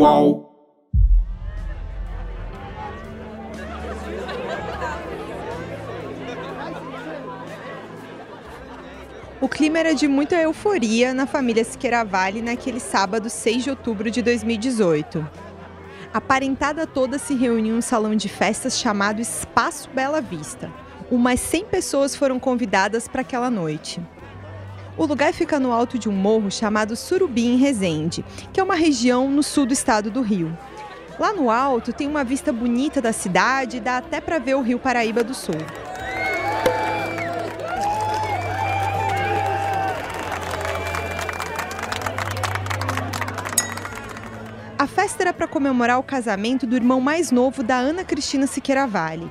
Uau! O clima era de muita euforia na família Siqueira Vale naquele sábado 6 de outubro de 2018. A parentada toda se reuniu em um salão de festas chamado Espaço Bela Vista. Umas 100 pessoas foram convidadas para aquela noite. O lugar fica no alto de um morro chamado Surubi, em Resende, que é uma região no sul do estado do Rio. Lá no alto tem uma vista bonita da cidade e dá até para ver o Rio Paraíba do Sul. A festa era para comemorar o casamento do irmão mais novo da Ana Cristina Siqueira Vale.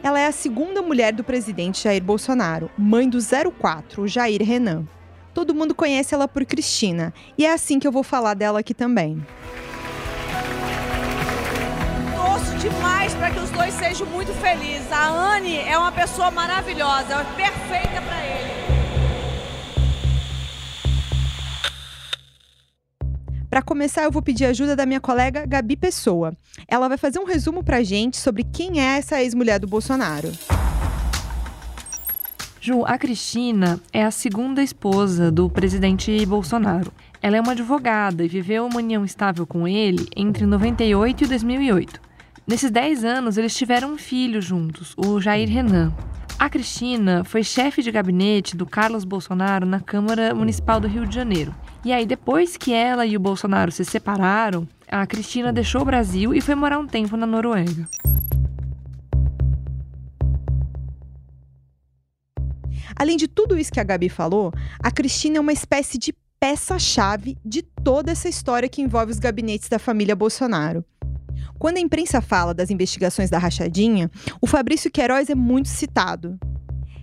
Ela é a segunda mulher do presidente Jair Bolsonaro, mãe do 04, o Jair Renan. Todo mundo conhece ela por Cristina, e é assim que eu vou falar dela aqui também. Torço demais para que os dois sejam muito felizes. A Anne é uma pessoa maravilhosa, é perfeita para ele. Para começar, eu vou pedir ajuda da minha colega Gabi Pessoa. Ela vai fazer um resumo pra gente sobre quem é essa ex-mulher do Bolsonaro. Ju, a Cristina é a segunda esposa do presidente Bolsonaro. Ela é uma advogada e viveu uma união estável com ele entre 98 e 2008. Nesses 10 anos, eles tiveram um filho juntos, o Jair Renan. A Cristina foi chefe de gabinete do Carlos Bolsonaro na Câmara Municipal do Rio de Janeiro. E aí, depois que ela e o Bolsonaro se separaram, a Cristina deixou o Brasil e foi morar um tempo na Noruega. Além de tudo isso que a Gabi falou, a Cristina é uma espécie de peça-chave de toda essa história que envolve os gabinetes da família Bolsonaro. Quando a imprensa fala das investigações da rachadinha, o Fabrício Queiroz é muito citado.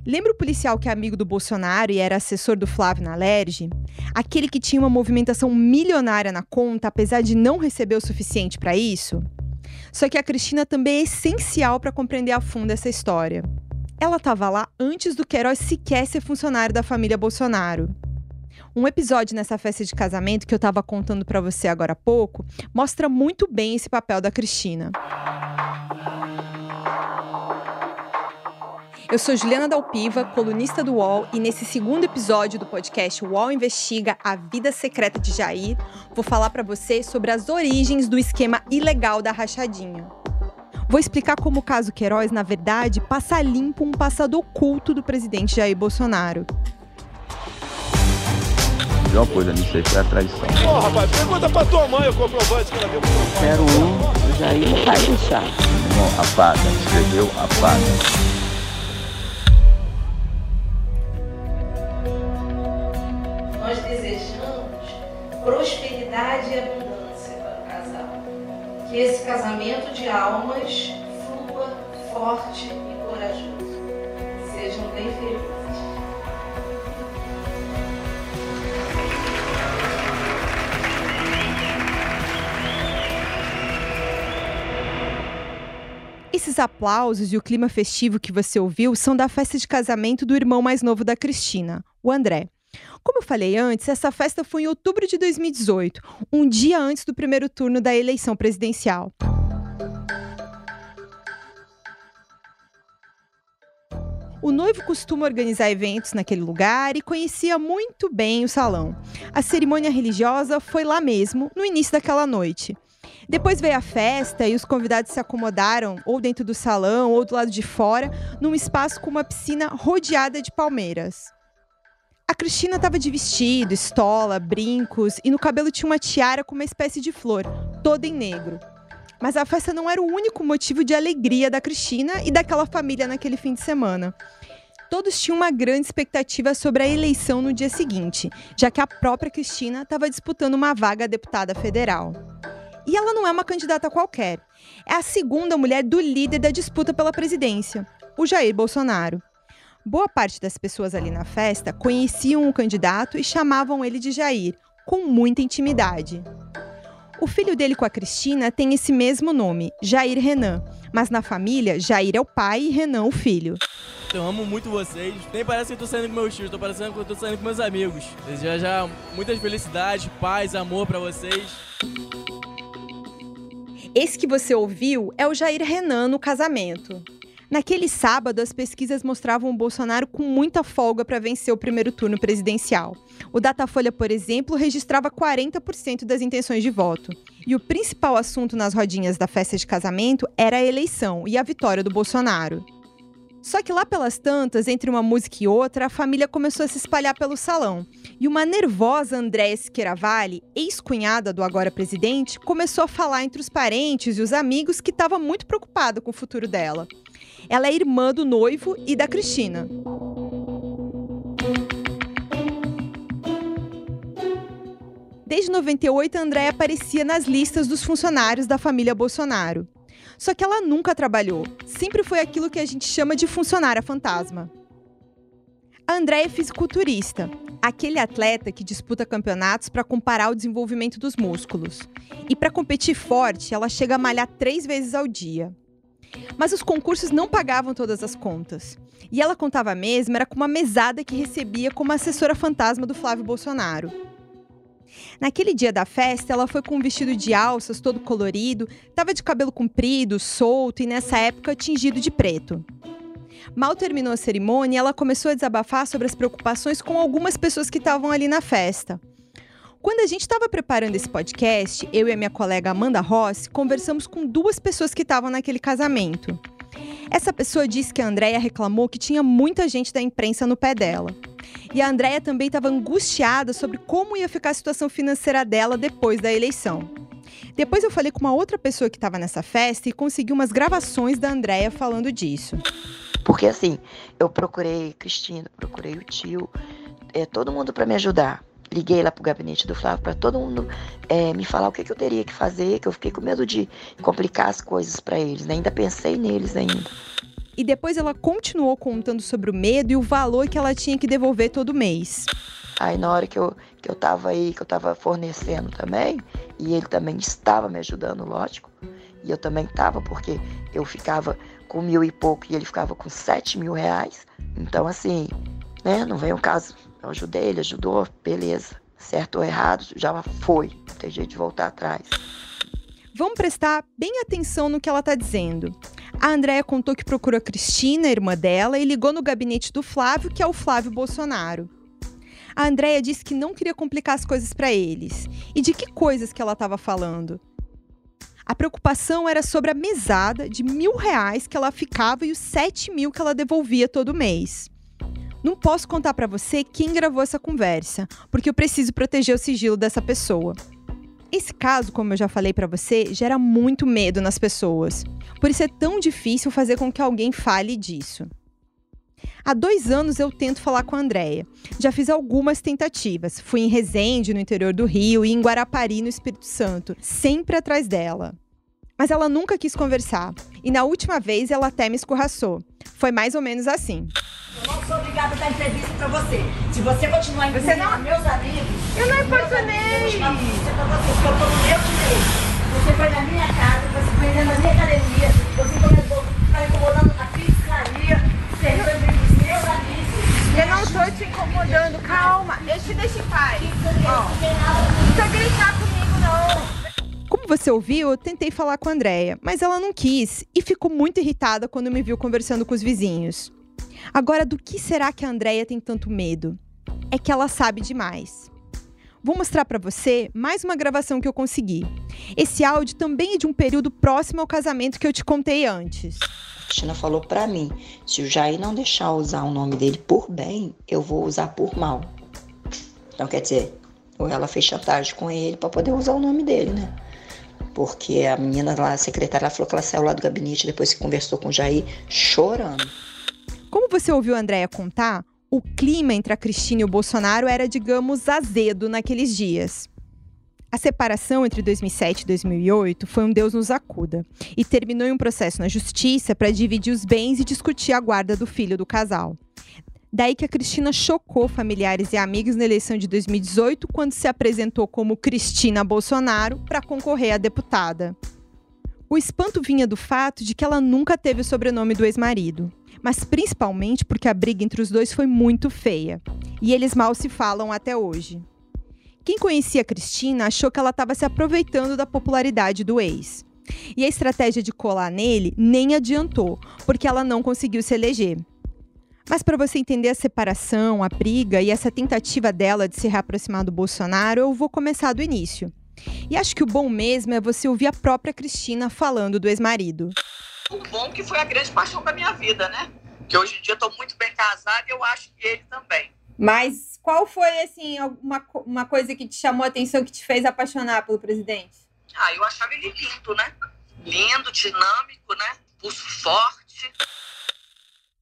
Lembra o policial que é amigo do Bolsonaro e era assessor do Flávio na Lerge? Aquele que tinha uma movimentação milionária na conta, apesar de não receber o suficiente para isso? Só que a Cristina também é essencial para compreender a fundo essa história. Ela estava lá antes do Queiroz sequer ser funcionário da família Bolsonaro. Um episódio nessa festa de casamento que eu estava contando para você agora há pouco mostra muito bem esse papel da Cristina. Eu sou Juliana Dalpiva, colunista do UOL, e nesse segundo episódio do podcast UOL Investiga a Vida Secreta de Jair, vou falar para você sobre as origens do esquema ilegal da rachadinha. Vou explicar como o caso Queiroz, na verdade, passa limpo um passado oculto do presidente Jair Bolsonaro pior coisa nisso aí foi a traição. Ô, oh, rapaz, pergunta pra tua mãe o comprovante que ela viu Quero um, o Jair não vai deixar. Irmão, apaga, escreveu, apaga. Nós desejamos prosperidade e abundância. Que esse casamento de almas flua forte e corajoso. Sejam bem felizes. Esses aplausos e o clima festivo que você ouviu são da festa de casamento do irmão mais novo da Cristina, o André. Como eu falei antes, essa festa foi em outubro de 2018, um dia antes do primeiro turno da eleição presidencial. O noivo costuma organizar eventos naquele lugar e conhecia muito bem o salão. A cerimônia religiosa foi lá mesmo, no início daquela noite. Depois veio a festa e os convidados se acomodaram ou dentro do salão ou do lado de fora, num espaço com uma piscina rodeada de palmeiras. A Cristina estava de vestido, estola, brincos e no cabelo tinha uma tiara com uma espécie de flor, toda em negro. Mas a festa não era o único motivo de alegria da Cristina e daquela família naquele fim de semana. Todos tinham uma grande expectativa sobre a eleição no dia seguinte, já que a própria Cristina estava disputando uma vaga a deputada federal. E ela não é uma candidata qualquer. É a segunda mulher do líder da disputa pela presidência, o Jair Bolsonaro. Boa parte das pessoas ali na festa conheciam o candidato e chamavam ele de Jair, com muita intimidade. O filho dele com a Cristina tem esse mesmo nome, Jair Renan, mas na família, Jair é o pai e Renan o filho. Eu amo muito vocês. Nem parece que eu tô saindo com meus filhos, tô parecendo que eu tô saindo com meus amigos. Desejo já muitas felicidades, paz, amor para vocês. Esse que você ouviu é o Jair Renan no casamento. Naquele sábado, as pesquisas mostravam o Bolsonaro com muita folga para vencer o primeiro turno presidencial. O Datafolha, por exemplo, registrava 40% das intenções de voto. E o principal assunto nas rodinhas da festa de casamento era a eleição e a vitória do Bolsonaro. Só que lá pelas tantas, entre uma música e outra, a família começou a se espalhar pelo salão. E uma nervosa Andréa Siqueira Vale, ex-cunhada do agora presidente, começou a falar entre os parentes e os amigos que estava muito preocupada com o futuro dela. Ela é irmã do noivo e da Cristina. Desde 98, a Andréia aparecia nas listas dos funcionários da família Bolsonaro. Só que ela nunca trabalhou. Sempre foi aquilo que a gente chama de funcionária fantasma. A Andréia é fisiculturista, aquele atleta que disputa campeonatos para comparar o desenvolvimento dos músculos. E para competir forte, ela chega a malhar três vezes ao dia. Mas os concursos não pagavam todas as contas. E ela contava mesmo era com uma mesada que recebia como assessora fantasma do Flávio Bolsonaro. Naquele dia da festa, ela foi com um vestido de alças todo colorido, estava de cabelo comprido, solto e nessa época tingido de preto. Mal terminou a cerimônia, ela começou a desabafar sobre as preocupações com algumas pessoas que estavam ali na festa. Quando a gente estava preparando esse podcast, eu e a minha colega Amanda Ross conversamos com duas pessoas que estavam naquele casamento. Essa pessoa disse que a Andrea reclamou que tinha muita gente da imprensa no pé dela. E a Andrea também estava angustiada sobre como ia ficar a situação financeira dela depois da eleição. Depois eu falei com uma outra pessoa que estava nessa festa e consegui umas gravações da Andrea falando disso. Porque assim, eu procurei Cristina, procurei o tio, é, todo mundo para me ajudar liguei lá pro gabinete do Flávio para todo mundo é, me falar o que, que, eu teria que fazer, que eu fiquei com medo de complicar as coisas para eles, né? ainda pensei neles ainda. E depois ela continuou contando sobre o medo e o valor que ela tinha que devolver todo mês. Aí na hora que eu, que eu tava aí, que eu tava fornecendo também, e ele também estava me ajudando, lógico, e eu também tava, porque eu ficava com mil e pouco e ele ficava com sete mil reais. Então, assim, né, não vem o caso eu ajudei, ele ajudou, beleza. Certo ou errado, já foi. Não tem jeito de voltar atrás. Vamos prestar bem atenção no que ela está dizendo. A Andrea contou que procurou a Cristina, a irmã dela, e ligou no gabinete do Flávio, que é o Flávio Bolsonaro. A Andrea disse que não queria complicar as coisas para eles. E de que coisas que ela estava falando? A preocupação era sobre a mesada de mil reais que ela ficava e os sete mil que ela devolvia todo mês. Não posso contar para você quem gravou essa conversa, porque eu preciso proteger o sigilo dessa pessoa. Esse caso, como eu já falei para você, gera muito medo nas pessoas. Por isso é tão difícil fazer com que alguém fale disso. Há dois anos eu tento falar com a Andrea. Já fiz algumas tentativas. Fui em Resende, no interior do Rio, e em Guarapari, no Espírito Santo, sempre atrás dela. Mas ela nunca quis conversar. E na última vez ela até me escorraçou. Foi mais ou menos assim. Obrigada a dar entrevista pra você. Se você continuar você não... meus amigos... Eu não importunei! Eu vou você, porque eu tô no meu direito. Você foi na minha casa, você foi na minha academia, você está incomodando a pizzaria, você os meus amigos. Eu não estou te incomodando, calma, eu te deixo em paz. Ó, não precisa gritar comigo, não. Como você ouviu, eu tentei falar com a Andrea, mas ela não quis e ficou muito irritada quando me viu conversando com os vizinhos. Agora, do que será que a Andrea tem tanto medo? É que ela sabe demais. Vou mostrar para você mais uma gravação que eu consegui. Esse áudio também é de um período próximo ao casamento que eu te contei antes. Cristina falou para mim: se o Jair não deixar usar o nome dele por bem, eu vou usar por mal. Então, quer dizer, ou ela fez chantagem com ele para poder usar o nome dele, né? Porque a menina lá, a secretária, falou que ela saiu lá do gabinete depois que conversou com o Jair, chorando. Como você ouviu a Andrea contar, o clima entre a Cristina e o Bolsonaro era, digamos, azedo naqueles dias. A separação entre 2007 e 2008 foi um Deus nos acuda e terminou em um processo na justiça para dividir os bens e discutir a guarda do filho do casal. Daí que a Cristina chocou familiares e amigos na eleição de 2018, quando se apresentou como Cristina Bolsonaro para concorrer a deputada. O espanto vinha do fato de que ela nunca teve o sobrenome do ex-marido mas principalmente porque a briga entre os dois foi muito feia. E eles mal se falam até hoje. Quem conhecia Cristina achou que ela estava se aproveitando da popularidade do ex. E a estratégia de colar nele nem adiantou, porque ela não conseguiu se eleger. Mas para você entender a separação, a briga e essa tentativa dela de se reaproximar do Bolsonaro, eu vou começar do início. E acho que o bom mesmo é você ouvir a própria Cristina falando do ex-marido. O bom que foi a grande paixão da minha vida, né? Que hoje em dia estou muito bem casada e eu acho que ele também. Mas qual foi, assim, uma, uma coisa que te chamou a atenção, que te fez apaixonar pelo presidente? Ah, eu achava ele lindo, né? Lindo, dinâmico, né? Pulso forte.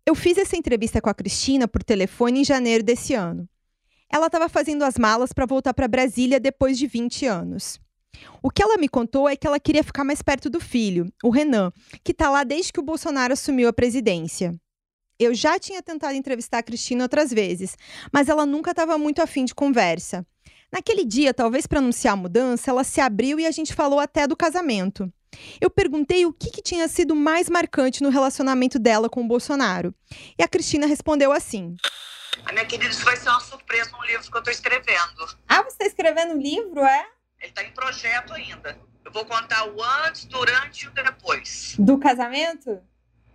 Eu fiz essa entrevista com a Cristina por telefone em janeiro desse ano. Ela estava fazendo as malas para voltar para Brasília depois de 20 anos. O que ela me contou é que ela queria ficar mais perto do filho, o Renan, que está lá desde que o Bolsonaro assumiu a presidência. Eu já tinha tentado entrevistar a Cristina outras vezes, mas ela nunca estava muito afim de conversa. Naquele dia, talvez para anunciar a mudança, ela se abriu e a gente falou até do casamento. Eu perguntei o que, que, tinha sido mais marcante no relacionamento dela com o Bolsonaro. E a Cristina respondeu assim: minha querida, isso vai ser uma surpresa no livro que eu estou escrevendo. Ah, você está escrevendo um livro, é? Ele está em projeto ainda. Eu vou contar o antes, durante e o depois. Do casamento?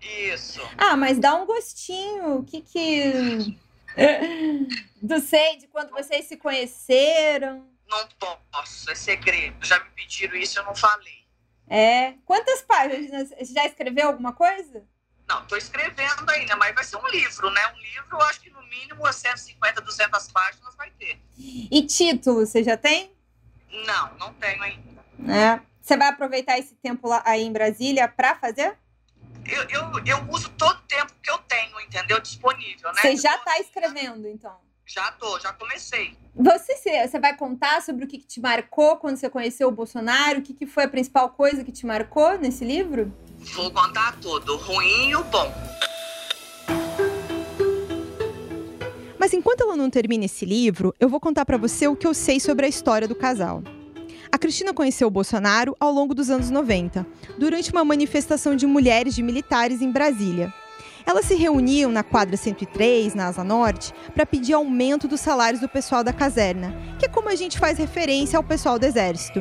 Isso. Ah, mas dá um gostinho. O que que. Do sei de quando vocês se conheceram? Não posso, é segredo. Já me pediram isso, eu não falei. É. Quantas páginas? Já escreveu alguma coisa? Não, estou escrevendo ainda, mas vai ser um livro, né? Um livro, eu acho que no mínimo 150, 200 páginas vai ter. E título, você já tem? Não, não tenho ainda. É. Você vai aproveitar esse tempo lá aí em Brasília para fazer? Eu, eu, eu uso todo o tempo que eu tenho, entendeu? Disponível, né? Você já está escrevendo, então? Já tô, já comecei. Você, você vai contar sobre o que, que te marcou quando você conheceu o Bolsonaro? O que, que foi a principal coisa que te marcou nesse livro? Vou contar tudo, o ruim e o bom. Mas enquanto ela não termina esse livro, eu vou contar para você o que eu sei sobre a história do casal. A Cristina conheceu o Bolsonaro ao longo dos anos 90, durante uma manifestação de mulheres de militares em Brasília. Elas se reuniam na quadra 103, na Asa Norte, para pedir aumento dos salários do pessoal da caserna, que é como a gente faz referência ao pessoal do Exército.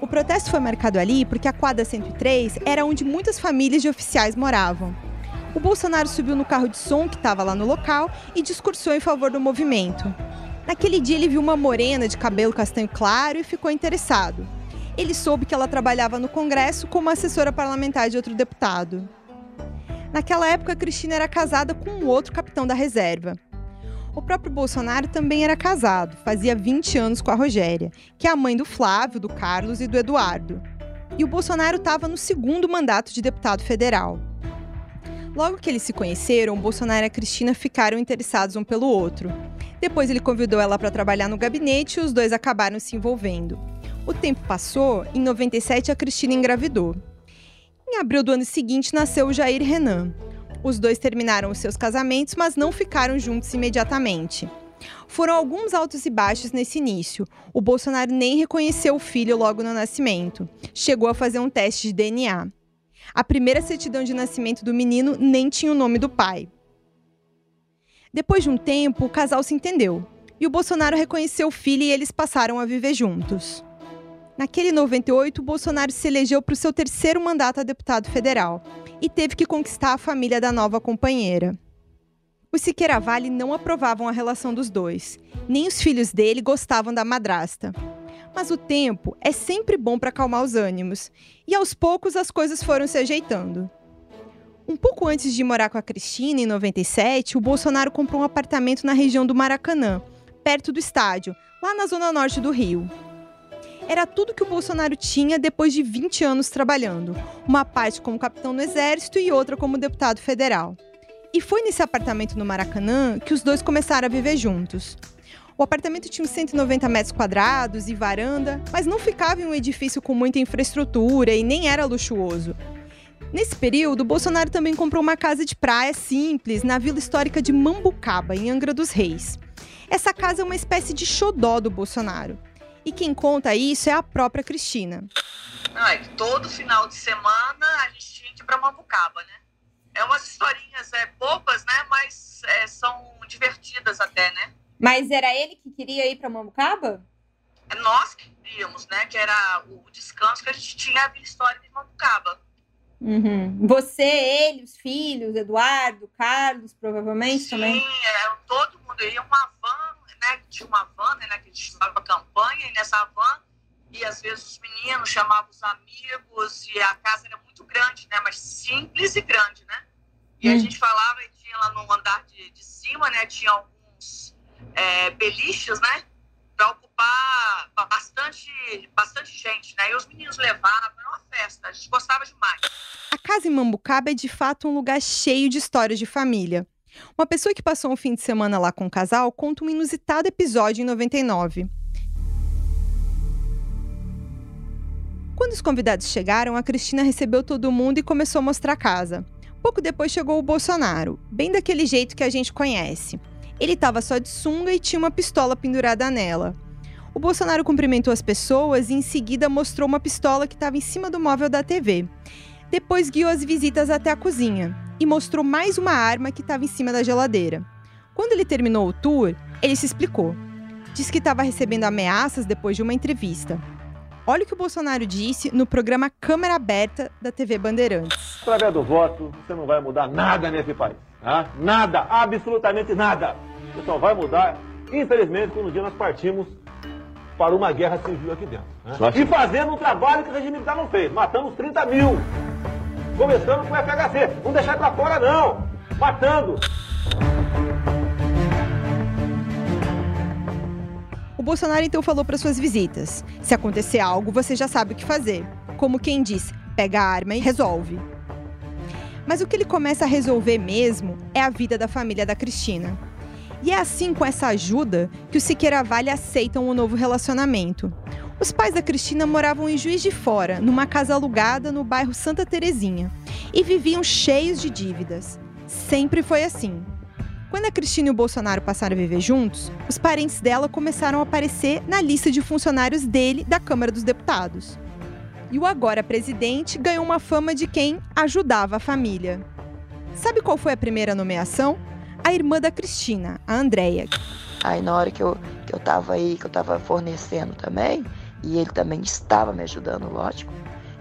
O protesto foi marcado ali porque a quadra 103 era onde muitas famílias de oficiais moravam. O Bolsonaro subiu no carro de som que estava lá no local e discursou em favor do movimento. Naquele dia ele viu uma morena de cabelo castanho claro e ficou interessado. Ele soube que ela trabalhava no Congresso como assessora parlamentar de outro deputado. Naquela época, Cristina era casada com um outro capitão da reserva. O próprio Bolsonaro também era casado, fazia 20 anos com a Rogéria, que é a mãe do Flávio, do Carlos e do Eduardo. E o Bolsonaro estava no segundo mandato de deputado federal. Logo que eles se conheceram, Bolsonaro e Cristina ficaram interessados um pelo outro. Depois ele convidou ela para trabalhar no gabinete e os dois acabaram se envolvendo. O tempo passou, em 97 a Cristina engravidou. Em abril do ano seguinte nasceu Jair Renan. Os dois terminaram os seus casamentos, mas não ficaram juntos imediatamente. Foram alguns altos e baixos nesse início. O Bolsonaro nem reconheceu o filho logo no nascimento. Chegou a fazer um teste de DNA. A primeira certidão de nascimento do menino nem tinha o nome do pai. Depois de um tempo, o casal se entendeu e o Bolsonaro reconheceu o filho e eles passaram a viver juntos. Naquele 98, o Bolsonaro se elegeu para o seu terceiro mandato a deputado federal e teve que conquistar a família da nova companheira. Os Siqueira Vale não aprovavam a relação dos dois, nem os filhos dele gostavam da madrasta. Mas o tempo é sempre bom para acalmar os ânimos, e aos poucos as coisas foram se ajeitando. Um pouco antes de morar com a Cristina, em 97, o Bolsonaro comprou um apartamento na região do Maracanã, perto do estádio, lá na zona norte do Rio. Era tudo que o Bolsonaro tinha depois de 20 anos trabalhando, uma parte como capitão no exército e outra como deputado federal. E foi nesse apartamento no Maracanã que os dois começaram a viver juntos. O apartamento tinha uns 190 metros quadrados e varanda, mas não ficava em um edifício com muita infraestrutura e nem era luxuoso. Nesse período, Bolsonaro também comprou uma casa de praia simples na vila histórica de Mambucaba, em Angra dos Reis. Essa casa é uma espécie de xodó do Bolsonaro. E quem conta isso é a própria Cristina. Ai, todo final de semana a gente tinha que ir para Mambucaba, né? É umas historinhas é, bobas, né? Mas é, são divertidas até, né? Mas era ele que queria ir para Mambucaba? nós queríamos, né? Que era o descanso que a gente tinha a Vila Histórica de Mambucaba. Uhum. Você, ele, os filhos, Eduardo, Carlos, provavelmente Sim, também? é, todo mundo ia uma van, né? Tinha uma van, né? Que a gente chamava campanha, e nessa van, e às vezes os meninos chamavam os amigos, e a casa era muito grande, né? Mas simples e grande, né? E a Hum. gente falava, e tinha lá no andar de, de cima, né? Tinha alguns é, beliches, né? Para ocupar bastante, bastante gente, né? E os meninos levavam, era uma festa, a gente gostava demais. A casa em Mambucaba é de fato um lugar cheio de histórias de família. Uma pessoa que passou um fim de semana lá com o casal conta um inusitado episódio em 99. Quando os convidados chegaram, a Cristina recebeu todo mundo e começou a mostrar a casa. Pouco depois chegou o Bolsonaro, bem daquele jeito que a gente conhece. Ele estava só de sunga e tinha uma pistola pendurada nela. O Bolsonaro cumprimentou as pessoas e em seguida mostrou uma pistola que estava em cima do móvel da TV. Depois guiou as visitas até a cozinha e mostrou mais uma arma que estava em cima da geladeira. Quando ele terminou o tour, ele se explicou. Disse que estava recebendo ameaças depois de uma entrevista. Olha o que o Bolsonaro disse no programa Câmara Aberta da TV Bandeirantes. Através do voto, você não vai mudar nada nesse país. Tá? Nada, absolutamente nada. Você só vai mudar, infelizmente, quando um dia nós partimos para uma guerra civil aqui dentro. né? E fazendo um trabalho que o regime militar não fez. Matamos 30 mil. Começando com o FHC. Não deixar pra fora, não. Matando. O Bolsonaro então falou para suas visitas: se acontecer algo, você já sabe o que fazer. Como quem diz, pega a arma e resolve. Mas o que ele começa a resolver mesmo é a vida da família da Cristina. E é assim, com essa ajuda, que os Siqueira Vale aceitam um novo relacionamento. Os pais da Cristina moravam em Juiz de Fora, numa casa alugada no bairro Santa Terezinha, e viviam cheios de dívidas. Sempre foi assim. Quando a Cristina e o Bolsonaro passaram a viver juntos, os parentes dela começaram a aparecer na lista de funcionários dele da Câmara dos Deputados. E o agora presidente ganhou uma fama de quem ajudava a família. Sabe qual foi a primeira nomeação? A irmã da Cristina, a Andrea. Aí na hora que eu, que eu tava aí, que eu tava fornecendo também, e ele também estava me ajudando, lógico.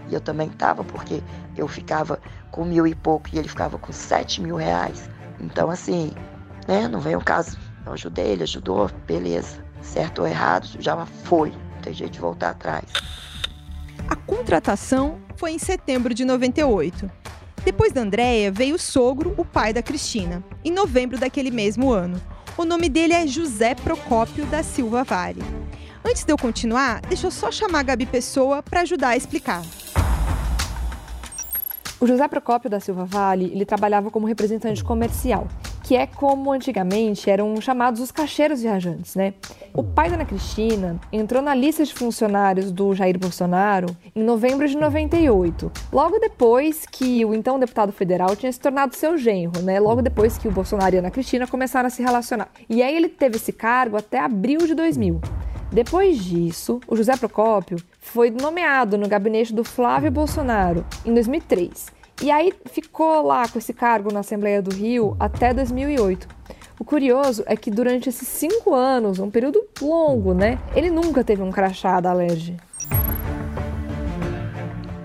E eu também tava, porque eu ficava com mil e pouco e ele ficava com sete mil reais. Então, assim, né, não vem o caso. Eu ajudei, ele ajudou, beleza. Certo ou errado, já foi. Não tem jeito de voltar atrás. A contratação foi em setembro de 98. Depois da Andréia, veio o sogro, o pai da Cristina, em novembro daquele mesmo ano. O nome dele é José Procópio da Silva Vale. Antes de eu continuar, deixa eu só chamar a Gabi Pessoa para ajudar a explicar. O José Procópio da Silva Vale, ele trabalhava como representante comercial, que é como antigamente eram chamados os cacheiros viajantes, né? O pai da Ana Cristina entrou na lista de funcionários do Jair Bolsonaro em novembro de 98, logo depois que o então deputado federal tinha se tornado seu genro, né? Logo depois que o Bolsonaro e a Ana Cristina começaram a se relacionar. E aí ele teve esse cargo até abril de 2000. Depois disso, o José Procópio foi nomeado no gabinete do Flávio Bolsonaro em 2003. E aí ficou lá com esse cargo na Assembleia do Rio até 2008. O curioso é que durante esses cinco anos, um período longo, né? Ele nunca teve um crachá da Alerj.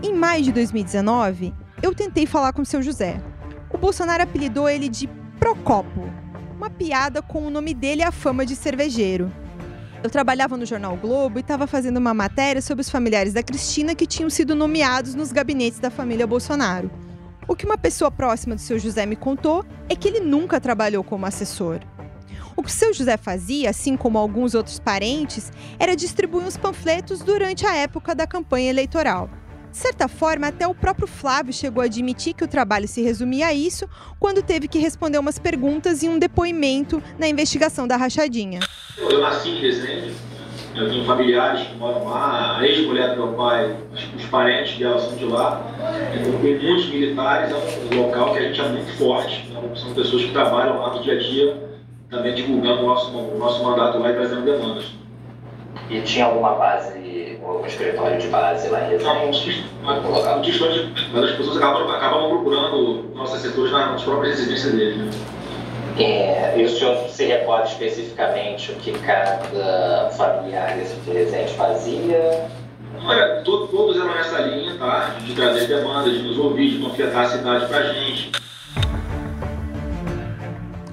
Em maio de 2019, eu tentei falar com o seu José. O Bolsonaro apelidou ele de Procopo, uma piada com o nome dele e a fama de cervejeiro. Eu trabalhava no jornal Globo e estava fazendo uma matéria sobre os familiares da Cristina que tinham sido nomeados nos gabinetes da família Bolsonaro. O que uma pessoa próxima do seu José me contou é que ele nunca trabalhou como assessor. O que o seu José fazia, assim como alguns outros parentes, era distribuir os panfletos durante a época da campanha eleitoral. De certa forma, até o próprio Flávio chegou a admitir que o trabalho se resumia a isso quando teve que responder umas perguntas em um depoimento na investigação da rachadinha. Eu nasci em Resende, eu tenho familiares que moram lá, a ex-mulher do meu pai, os parentes dela são de lá. Então, tem muitos militares, é um local que a gente é muito forte. Então, são pessoas que trabalham lá no dia a dia, também divulgando o nosso, o nosso mandato lá e trazendo demandas. E tinha alguma base, algum escritório de base lá em Resende? Mas as pessoas acabam, acabam procurando nossos setores nas próprias residências deles. Né? É, e o senhor se recorda especificamente o que cada familiar desse presente fazia? Olha, to- todos eram nessa linha, tá? De trazer demandas, de nos ouvir, de panfletar a cidade pra gente.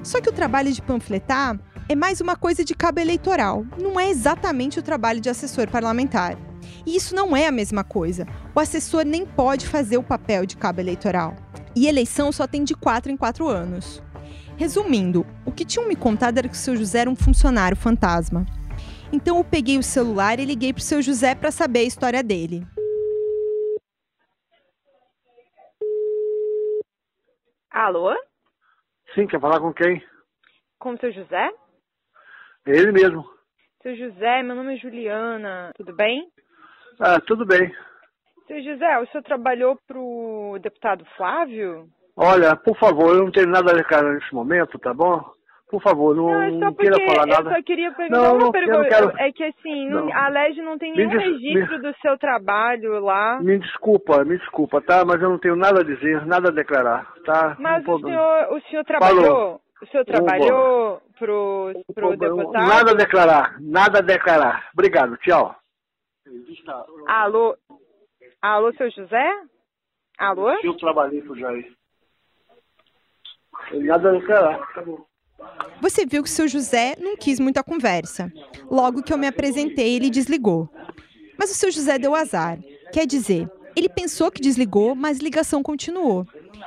Só que o trabalho de panfletar é mais uma coisa de cabo eleitoral, não é exatamente o trabalho de assessor parlamentar. E isso não é a mesma coisa. O assessor nem pode fazer o papel de cabo eleitoral. E eleição só tem de quatro em quatro anos. Resumindo, o que tinham me contado era que o seu José era um funcionário fantasma. Então eu peguei o celular e liguei pro seu José para saber a história dele. Alô? Sim, quer falar com quem? Com o seu José? Ele mesmo. Seu José, meu nome é Juliana, tudo bem? Ah, tudo bem. Seu José, o senhor trabalhou pro deputado Flávio? Olha, por favor, eu não tenho nada a declarar nesse momento, tá bom? Por favor, não, Não, é não queira falar nada. eu só queria perguntar Não, uma pergunta. quero- É que assim, não- a LEG não tem Me nenhum des- registro do seu trabalho lá. Me desculpa, me desculpa, tá? Mas eu não tenho nada a dizer, nada a declarar, tá? Mas o senhor, o senhor trabalhou, Falou. O senhor trabalhou pro, pro deputado? Nada a declarar, nada a declarar. Obrigado, tchau. Alô? Alô, seu José? Alô? Eu trabalhei pro Jair. Nada a declarar, tá bom. Você viu que o seu José não quis muita conversa. Logo que eu me apresentei, ele desligou. Mas o seu José deu azar. Quer dizer, ele pensou que desligou, mas ligação continuou.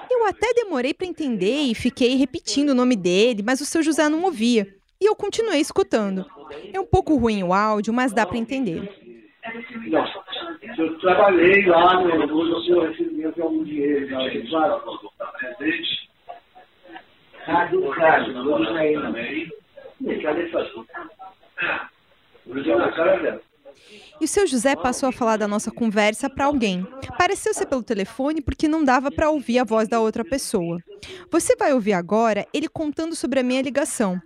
Eu até demorei para entender e fiquei repetindo o nome dele, mas o seu José não ouvia. E eu continuei escutando. É um pouco ruim o áudio, mas dá para entender. Eu trabalhei lá no algum dinheiro, também. Cadê essa. E o seu José passou a falar da nossa conversa para alguém. Pareceu ser pelo telefone porque não dava para ouvir a voz da outra pessoa. Você vai ouvir agora ele contando sobre a minha ligação.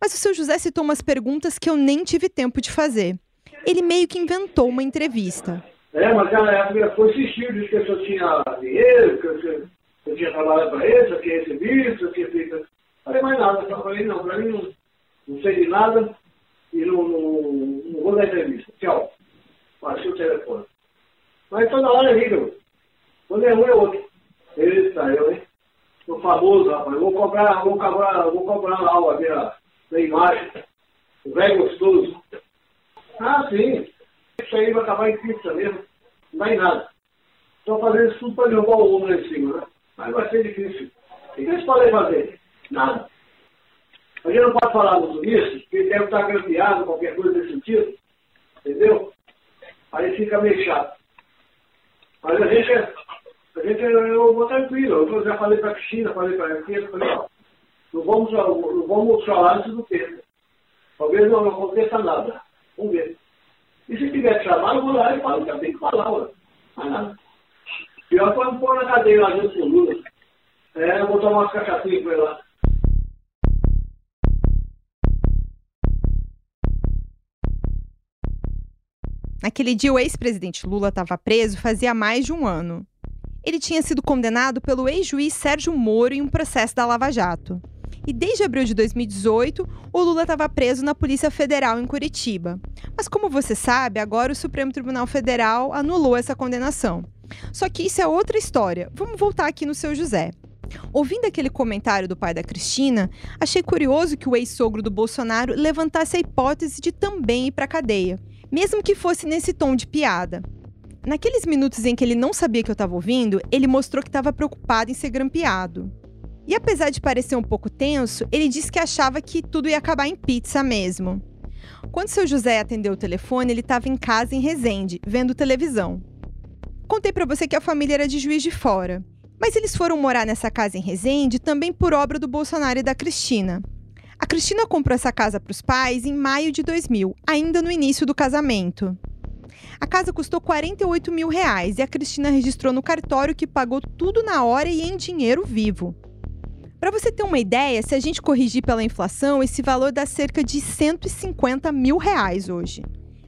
Mas o seu José citou umas perguntas que eu nem tive tempo de fazer. Ele meio que inventou uma entrevista. É, mas ela ela foi insistir, disse que eu só tinha dinheiro, que eu, tinha trabalhado para ele, eu tinha recebido, eu tinha feito. Falei mais nada, eu falei, não, para mim não, não sei de nada e não, não, não vou dar entrevista. Tchau. Passei o telefone. Mas toda hora liga. Quando é um é outro. Eita, eu, hein? Sou famoso, rapaz. Eu vou cobrar, vou cobrar, vou cobrar lá a minha, minha imagem. O velho gostoso. Ah, sim. Isso aí vai acabar em pizza mesmo. Não dá em nada. Estou fazendo isso tudo para derrubar o ombro lá em cima, né? Mas vai ser difícil. O que eles podem fazer? Nada. Gente não pode falar muito nisso, porque deve estar grampeado, qualquer coisa desse sentido. Entendeu? Aí fica meio chato. Mas a gente é. A gente é, eu vou tranquilo. Eu já falei para a Cristina, falei para a Cristina, falei, ó, não vamos, não vamos falar antes do tempo. Talvez não aconteça nada. Vamos ver. E se tiver chamar, eu vou lá e falo que eu tenho que falar, ué. Mas nada. Pior foi pôr na cadeia lá junto com o Lula. É, eu vou tomar umas cachaçinhas com ele lá. Naquele dia, o ex-presidente Lula estava preso fazia mais de um ano. Ele tinha sido condenado pelo ex-juiz Sérgio Moro em um processo da Lava Jato. E desde abril de 2018, o Lula estava preso na Polícia Federal em Curitiba. Mas como você sabe, agora o Supremo Tribunal Federal anulou essa condenação. Só que isso é outra história. Vamos voltar aqui no seu José. Ouvindo aquele comentário do pai da Cristina, achei curioso que o ex-sogro do Bolsonaro levantasse a hipótese de também ir para a cadeia, mesmo que fosse nesse tom de piada. Naqueles minutos em que ele não sabia que eu estava ouvindo, ele mostrou que estava preocupado em ser grampeado. E apesar de parecer um pouco tenso, ele disse que achava que tudo ia acabar em pizza mesmo. Quando seu José atendeu o telefone, ele estava em casa em Resende, vendo televisão. Contei para você que a família era de Juiz de Fora, mas eles foram morar nessa casa em Resende também por obra do Bolsonaro e da Cristina. A Cristina comprou essa casa para os pais em maio de 2000, ainda no início do casamento. A casa custou 48 mil reais e a Cristina registrou no cartório que pagou tudo na hora e em dinheiro vivo. Para você ter uma ideia, se a gente corrigir pela inflação, esse valor dá cerca de 150 mil reais hoje.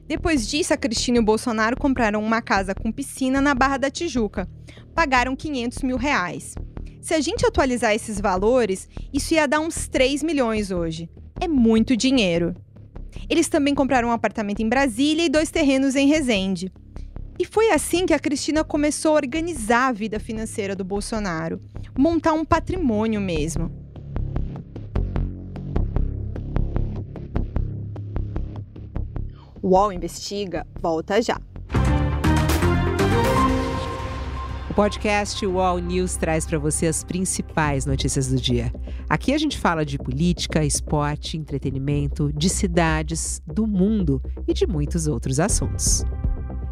Depois disso, a Cristina e o Bolsonaro compraram uma casa com piscina na Barra da Tijuca. Pagaram 500 mil reais. Se a gente atualizar esses valores, isso ia dar uns 3 milhões hoje. É muito dinheiro. Eles também compraram um apartamento em Brasília e dois terrenos em Resende. E foi assim que a Cristina começou a organizar a vida financeira do Bolsonaro, montar um patrimônio mesmo. O UOL Investiga volta já. O podcast UOL News traz para você as principais notícias do dia. Aqui a gente fala de política, esporte, entretenimento, de cidades, do mundo e de muitos outros assuntos.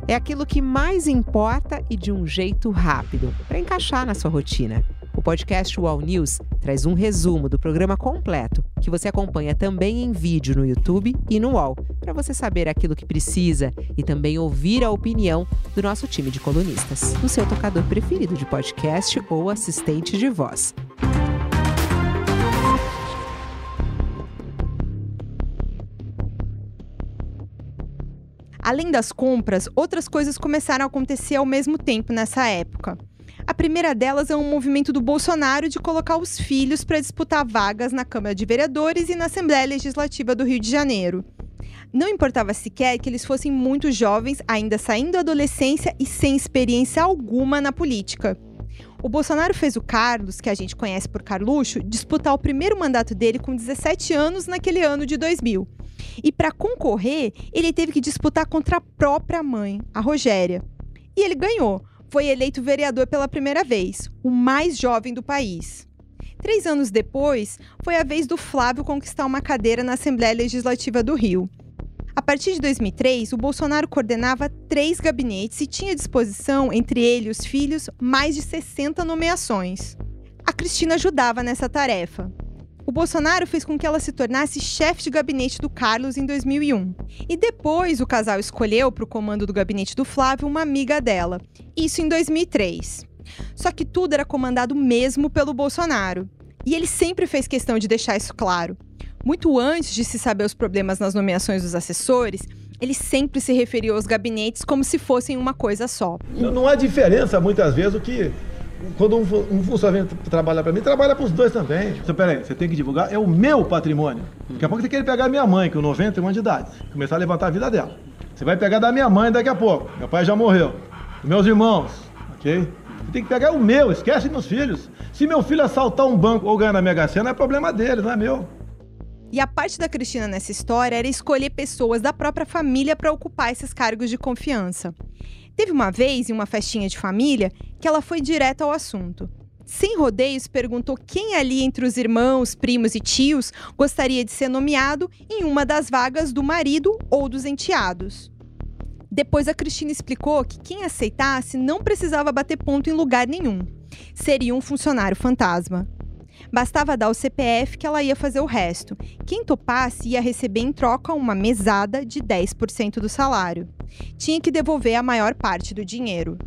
É aquilo que mais importa e de um jeito rápido, para encaixar na sua rotina. O podcast UOL News traz um resumo do programa completo, que você acompanha também em vídeo no YouTube e no UOL, para você saber aquilo que precisa e também ouvir a opinião do nosso time de colunistas, no seu tocador preferido de podcast ou assistente de voz. Além das compras, outras coisas começaram a acontecer ao mesmo tempo nessa época. A primeira delas é um movimento do Bolsonaro de colocar os filhos para disputar vagas na Câmara de Vereadores e na Assembleia Legislativa do Rio de Janeiro. Não importava sequer que eles fossem muito jovens, ainda saindo da adolescência e sem experiência alguma na política. O Bolsonaro fez o Carlos, que a gente conhece por Carluxo, disputar o primeiro mandato dele com 17 anos naquele ano de 2000. E para concorrer, ele teve que disputar contra a própria mãe, a Rogéria. E ele ganhou, foi eleito vereador pela primeira vez, o mais jovem do país. Três anos depois, foi a vez do Flávio conquistar uma cadeira na Assembleia Legislativa do Rio. A partir de 2003, o Bolsonaro coordenava três gabinetes e tinha à disposição, entre ele e os filhos, mais de 60 nomeações. A Cristina ajudava nessa tarefa. O Bolsonaro fez com que ela se tornasse chefe de gabinete do Carlos em 2001. E depois o casal escolheu para o comando do gabinete do Flávio uma amiga dela. Isso em 2003. Só que tudo era comandado mesmo pelo Bolsonaro. E ele sempre fez questão de deixar isso claro. Muito antes de se saber os problemas nas nomeações dos assessores, ele sempre se referiu aos gabinetes como se fossem uma coisa só. Não há diferença, muitas vezes, o que quando um, um funcionário trabalha para mim, trabalha para os dois também. Você, peraí, você tem que divulgar, é o meu patrimônio. Daqui a pouco você quer pegar minha mãe, com 91 anos de idade, começar a levantar a vida dela. Você vai pegar da minha mãe daqui a pouco. Meu pai já morreu. Meus irmãos, ok? Você tem que pegar o meu, esquece meus filhos. Se meu filho assaltar um banco ou ganhar na Mega Sena, é problema dele, não é meu. E a parte da Cristina nessa história era escolher pessoas da própria família para ocupar esses cargos de confiança. Teve uma vez, em uma festinha de família, que ela foi direto ao assunto. Sem rodeios, perguntou quem ali entre os irmãos, primos e tios gostaria de ser nomeado em uma das vagas do marido ou dos enteados. Depois a Cristina explicou que quem aceitasse não precisava bater ponto em lugar nenhum. Seria um funcionário fantasma. Bastava dar o CPF que ela ia fazer o resto. Quem topasse ia receber em troca uma mesada de 10% do salário. Tinha que devolver a maior parte do dinheiro.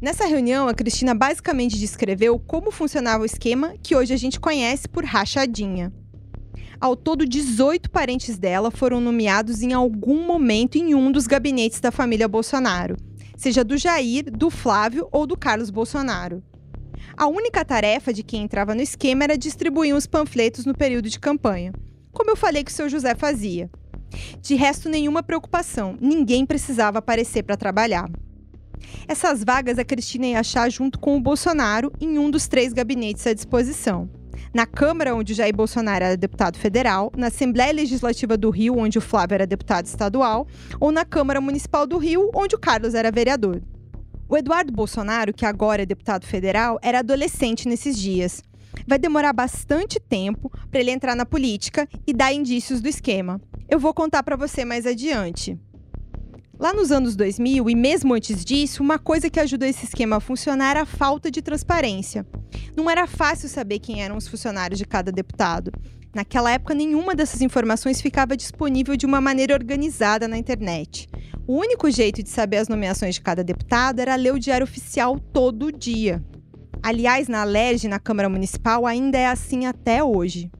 Nessa reunião, a Cristina basicamente descreveu como funcionava o esquema que hoje a gente conhece por rachadinha. Ao todo, 18 parentes dela foram nomeados em algum momento em um dos gabinetes da família Bolsonaro, seja do Jair, do Flávio ou do Carlos Bolsonaro. A única tarefa de quem entrava no esquema era distribuir os panfletos no período de campanha, como eu falei que o seu José fazia. De resto, nenhuma preocupação, ninguém precisava aparecer para trabalhar. Essas vagas a Cristina ia achar junto com o Bolsonaro em um dos três gabinetes à disposição. Na Câmara, onde Jair Bolsonaro era deputado federal, na Assembleia Legislativa do Rio, onde o Flávio era deputado estadual, ou na Câmara Municipal do Rio, onde o Carlos era vereador. O Eduardo Bolsonaro, que agora é deputado federal, era adolescente nesses dias. Vai demorar bastante tempo para ele entrar na política e dar indícios do esquema. Eu vou contar para você mais adiante. Lá nos anos 2000 e mesmo antes disso, uma coisa que ajudou esse esquema a funcionar era a falta de transparência. Não era fácil saber quem eram os funcionários de cada deputado. Naquela época, nenhuma dessas informações ficava disponível de uma maneira organizada na internet. O único jeito de saber as nomeações de cada deputado era ler o Diário Oficial todo dia. Aliás, na LERJ, na Câmara Municipal, ainda é assim até hoje.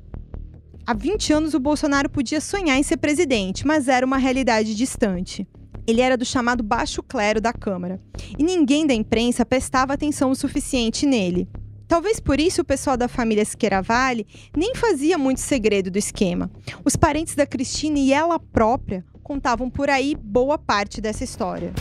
Há 20 anos, o Bolsonaro podia sonhar em ser presidente, mas era uma realidade distante. Ele era do chamado baixo clero da Câmara, e ninguém da imprensa prestava atenção o suficiente nele. Talvez por isso o pessoal da família Siqueira Vale nem fazia muito segredo do esquema. Os parentes da Cristina e ela própria contavam por aí boa parte dessa história.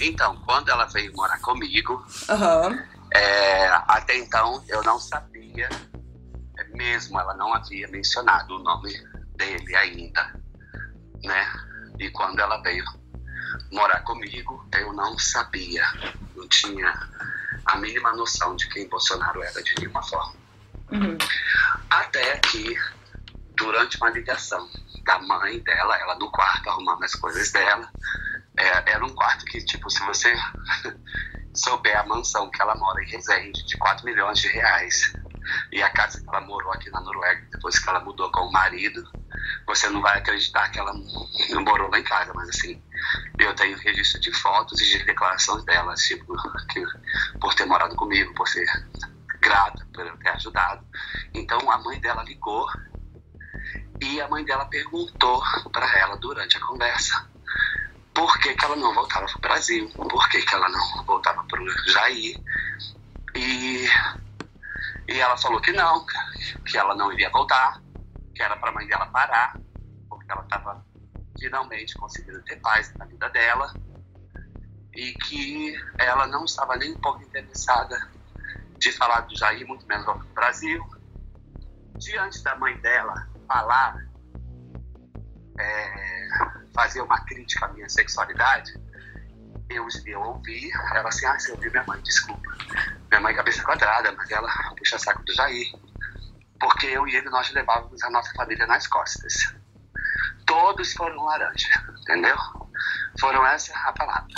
Então, quando ela veio morar comigo, Aham. é, até então eu não sabia, é, mesmo ela não havia mencionado o nome dele ainda, né? E quando ela veio morar comigo, eu não sabia, não tinha a mínima noção de quem Bolsonaro era de nenhuma forma. Até que, durante uma ligação da mãe dela, ela no quarto arrumando as coisas dela, é, era um quarto que, tipo, se você souber a mansão que ela mora em Resende, de 4 milhões de reais, e a casa que ela morou aqui na Noruega, depois que ela mudou com o marido, você não vai acreditar que ela não morou lá em casa, mas assim, eu tenho registro de fotos e de declarações dela, tipo, que, por ter morado comigo, por ser grata por ter ajudado. Então a mãe dela ligou e a mãe dela perguntou para ela durante a conversa por que, que ela não voltava para o Brasil, por que, que ela não voltava para o Jair. E, e ela falou que não, que ela não iria voltar, que era para a mãe dela parar, porque ela estava finalmente conseguindo ter paz na vida dela e que ela não estava nem um pouco interessada de falar do Jair, muito menos do Brasil. Diante da mãe dela falar, é, fazer uma crítica à minha sexualidade, eu, eu ouvi, ela assim, ah, você ouviu minha mãe, desculpa. Minha mãe cabeça quadrada, mas ela puxa saco do Jair. Porque eu e ele, nós levávamos a nossa família nas costas. Todos foram laranja, entendeu? Foram essa a palavra.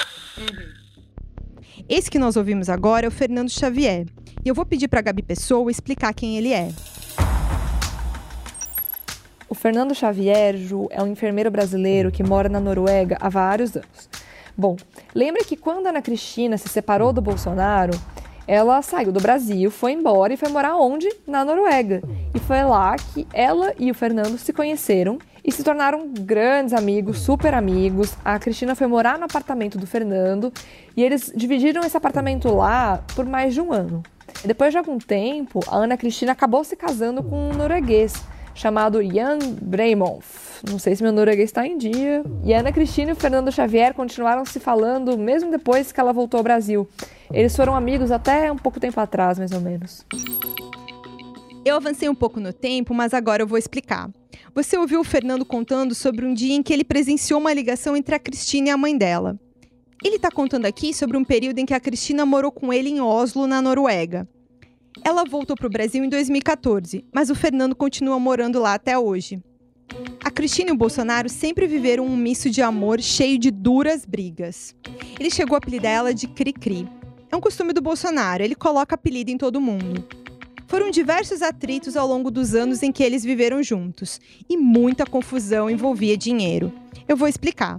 Esse que nós ouvimos agora é o Fernando Xavier. E eu vou pedir para Gabi Pessoa explicar quem ele é. O Fernando Xavier, Ju, é um enfermeiro brasileiro que mora na Noruega há vários anos. Bom, lembra que quando a Ana Cristina se separou do Bolsonaro, ela saiu do Brasil, foi embora e foi morar onde? Na Noruega. E foi lá que ela e o Fernando se conheceram e se tornaram grandes amigos, super amigos. A Cristina foi morar no apartamento do Fernando e eles dividiram esse apartamento lá por mais de um ano. Depois de algum tempo, a Ana Cristina acabou se casando com um norueguês chamado Jan Breimonf. Não sei se meu norueguês está em dia. E Ana Cristina e o Fernando Xavier continuaram se falando mesmo depois que ela voltou ao Brasil. Eles foram amigos até um pouco tempo atrás, mais ou menos. Eu avancei um pouco no tempo, mas agora eu vou explicar. Você ouviu o Fernando contando sobre um dia em que ele presenciou uma ligação entre a Cristina e a mãe dela. Ele está contando aqui sobre um período em que a Cristina morou com ele em Oslo, na Noruega. Ela voltou para o Brasil em 2014, mas o Fernando continua morando lá até hoje. A Cristina e o Bolsonaro sempre viveram um misto de amor cheio de duras brigas. Ele chegou a apelidar ela de Cri-Cri. É um costume do Bolsonaro, ele coloca apelido em todo mundo. Foram diversos atritos ao longo dos anos em que eles viveram juntos, e muita confusão envolvia dinheiro. Eu vou explicar.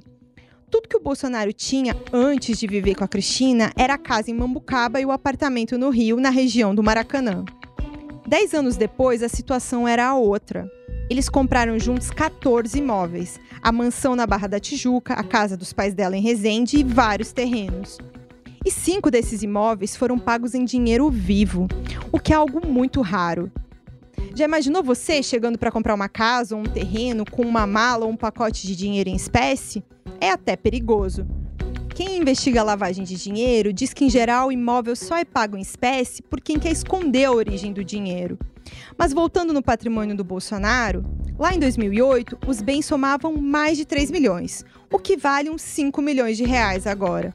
Tudo que o Bolsonaro tinha antes de viver com a Cristina era a casa em Mambucaba e o apartamento no Rio, na região do Maracanã. Dez anos depois, a situação era a outra. Eles compraram juntos 14 imóveis: a mansão na Barra da Tijuca, a casa dos pais dela em Resende e vários terrenos. E cinco desses imóveis foram pagos em dinheiro vivo, o que é algo muito raro. Já imaginou você chegando para comprar uma casa ou um terreno com uma mala ou um pacote de dinheiro em espécie? É até perigoso. Quem investiga lavagem de dinheiro diz que, em geral, o imóvel só é pago em espécie por quem quer esconder a origem do dinheiro. Mas voltando no patrimônio do Bolsonaro, lá em 2008, os bens somavam mais de 3 milhões, o que vale uns 5 milhões de reais agora.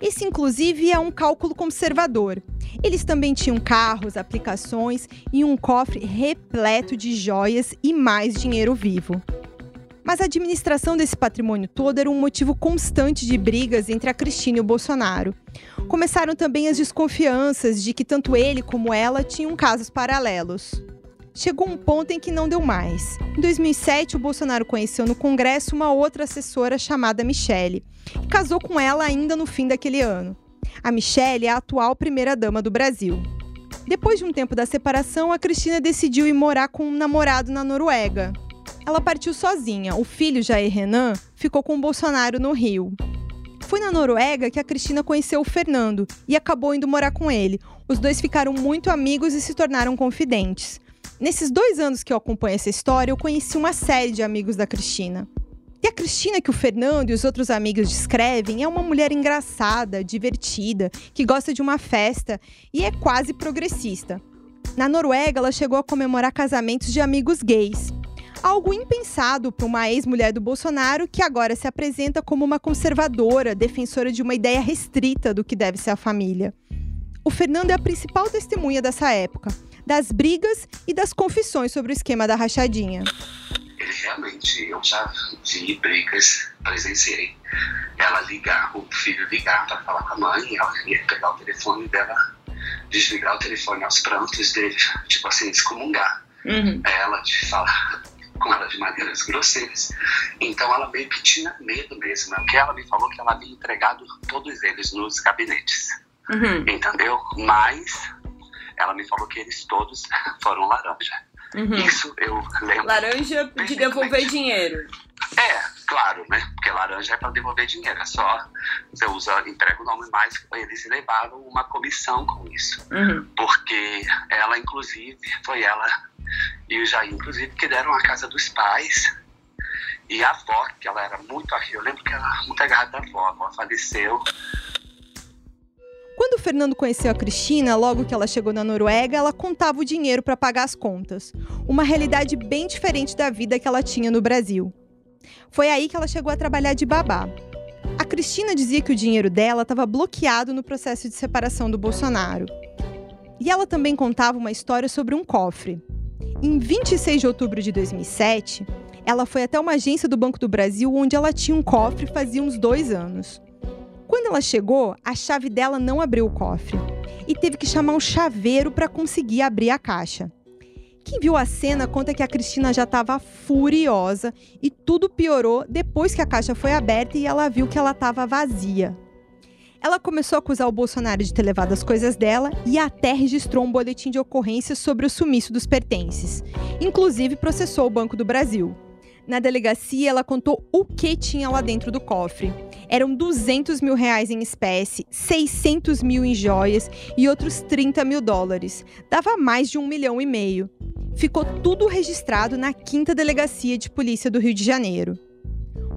Esse, inclusive, é um cálculo conservador. Eles também tinham carros, aplicações e um cofre repleto de joias e mais dinheiro vivo. Mas a administração desse patrimônio todo era um motivo constante de brigas entre a Cristina e o Bolsonaro. Começaram também as desconfianças de que tanto ele como ela tinham casos paralelos. Chegou um ponto em que não deu mais. Em 2007, o Bolsonaro conheceu no Congresso uma outra assessora chamada Michele, e casou com ela ainda no fim daquele ano. A Michele é a atual primeira-dama do Brasil. Depois de um tempo da separação, a Cristina decidiu ir morar com um namorado na Noruega. Ela partiu sozinha. O filho, Jair Renan, ficou com o Bolsonaro no Rio. Foi na Noruega que a Cristina conheceu o Fernando e acabou indo morar com ele. Os dois ficaram muito amigos e se tornaram confidentes. Nesses dois anos que eu acompanho essa história, eu conheci uma série de amigos da Cristina. E a Cristina que o Fernando e os outros amigos descrevem é uma mulher engraçada, divertida, que gosta de uma festa e é quase progressista. Na Noruega, ela chegou a comemorar casamentos de amigos gays. Algo impensado para uma ex-mulher do Bolsonaro que agora se apresenta como uma conservadora, defensora de uma ideia restrita do que deve ser a família. O Fernando é a principal testemunha dessa época, das brigas e das confissões sobre o esquema da rachadinha. Realmente, eu já vi brigas, presenciei. Ela ligar, o filho ligar para falar com a mãe, ela ia pegar o telefone dela, desligar o telefone aos prantos dele, tipo assim, excomungar. Uhum. Ela de falar com ela de maneiras grosseiras. Então ela meio que tinha medo mesmo, né? porque ela me falou que ela havia entregado todos eles nos gabinetes. Uhum. Entendeu? Mas ela me falou que eles todos foram laranja. Uhum. Isso eu lembro. Laranja de devolver dinheiro. É, claro, né? Porque laranja é para devolver dinheiro. É só você usa, entrega o nome mais. Eles levaram uma comissão com isso. Uhum. Porque ela, inclusive, foi ela e o Jair, inclusive, que deram a casa dos pais. E a avó, que ela era muito. Eu lembro que ela era muito agarrada da avó. A avó faleceu. Quando o Fernando conheceu a Cristina, logo que ela chegou na Noruega, ela contava o dinheiro para pagar as contas. Uma realidade bem diferente da vida que ela tinha no Brasil. Foi aí que ela chegou a trabalhar de babá. A Cristina dizia que o dinheiro dela estava bloqueado no processo de separação do Bolsonaro. E ela também contava uma história sobre um cofre. Em 26 de outubro de 2007, ela foi até uma agência do Banco do Brasil onde ela tinha um cofre fazia uns dois anos. Quando ela chegou, a chave dela não abriu o cofre e teve que chamar um chaveiro para conseguir abrir a caixa. Quem viu a cena conta que a Cristina já estava furiosa e tudo piorou depois que a caixa foi aberta e ela viu que ela estava vazia. Ela começou a acusar o Bolsonaro de ter levado as coisas dela e até registrou um boletim de ocorrência sobre o sumiço dos pertences. Inclusive processou o Banco do Brasil. Na delegacia, ela contou o que tinha lá dentro do cofre. Eram 200 mil reais em espécie, 600 mil em joias e outros 30 mil dólares. Dava mais de um milhão e meio. Ficou tudo registrado na quinta delegacia de polícia do Rio de Janeiro.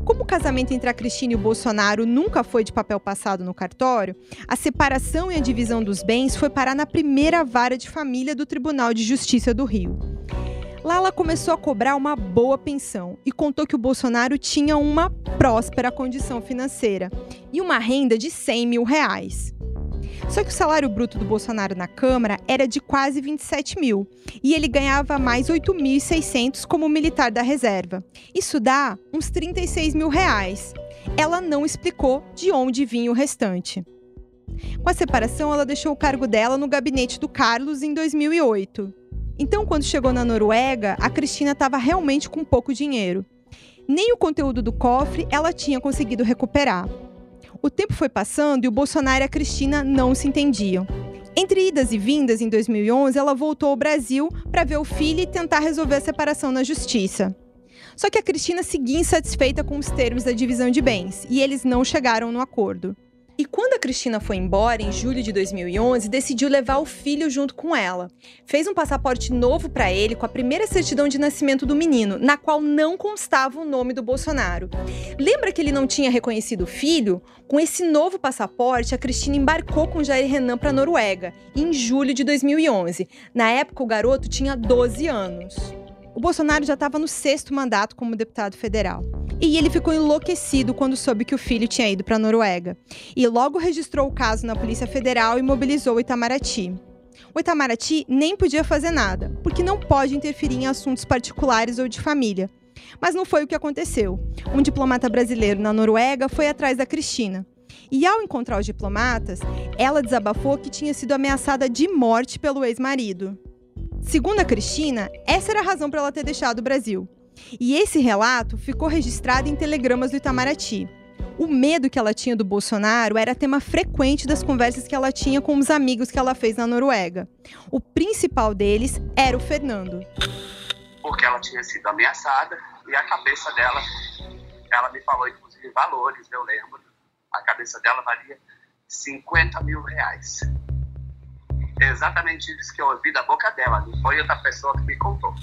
Como o casamento entre a Cristina e o Bolsonaro nunca foi de papel passado no cartório, a separação e a divisão dos bens foi parar na primeira vara de família do Tribunal de Justiça do Rio. Lá ela começou a cobrar uma boa pensão e contou que o Bolsonaro tinha uma próspera condição financeira e uma renda de 100 mil reais. Só que o salário bruto do Bolsonaro na Câmara era de quase 27 mil e ele ganhava mais 8.600 como militar da reserva. Isso dá uns 36 mil reais. Ela não explicou de onde vinha o restante. Com a separação, ela deixou o cargo dela no gabinete do Carlos em 2008. Então, quando chegou na Noruega, a Cristina estava realmente com pouco dinheiro. Nem o conteúdo do cofre ela tinha conseguido recuperar. O tempo foi passando e o Bolsonaro e a Cristina não se entendiam. Entre idas e vindas, em 2011, ela voltou ao Brasil para ver o filho e tentar resolver a separação na justiça. Só que a Cristina seguia insatisfeita com os termos da divisão de bens e eles não chegaram no acordo. E quando a Cristina foi embora, em julho de 2011, decidiu levar o filho junto com ela. Fez um passaporte novo para ele com a primeira certidão de nascimento do menino, na qual não constava o nome do Bolsonaro. Lembra que ele não tinha reconhecido o filho? Com esse novo passaporte, a Cristina embarcou com Jair Renan para a Noruega, em julho de 2011. Na época, o garoto tinha 12 anos. O Bolsonaro já estava no sexto mandato como deputado federal. E ele ficou enlouquecido quando soube que o filho tinha ido para a Noruega. E logo registrou o caso na Polícia Federal e mobilizou o Itamaraty. O Itamaraty nem podia fazer nada, porque não pode interferir em assuntos particulares ou de família. Mas não foi o que aconteceu. Um diplomata brasileiro na Noruega foi atrás da Cristina. E ao encontrar os diplomatas, ela desabafou que tinha sido ameaçada de morte pelo ex-marido. Segundo a Cristina, essa era a razão para ela ter deixado o Brasil. E esse relato ficou registrado em telegramas do Itamaraty. O medo que ela tinha do Bolsonaro era tema frequente das conversas que ela tinha com os amigos que ela fez na Noruega. O principal deles era o Fernando. Porque ela tinha sido ameaçada e a cabeça dela, ela me falou inclusive valores, eu lembro. A cabeça dela valia 50 mil reais. É exatamente isso que eu ouvi da boca dela, não foi outra pessoa que me contou.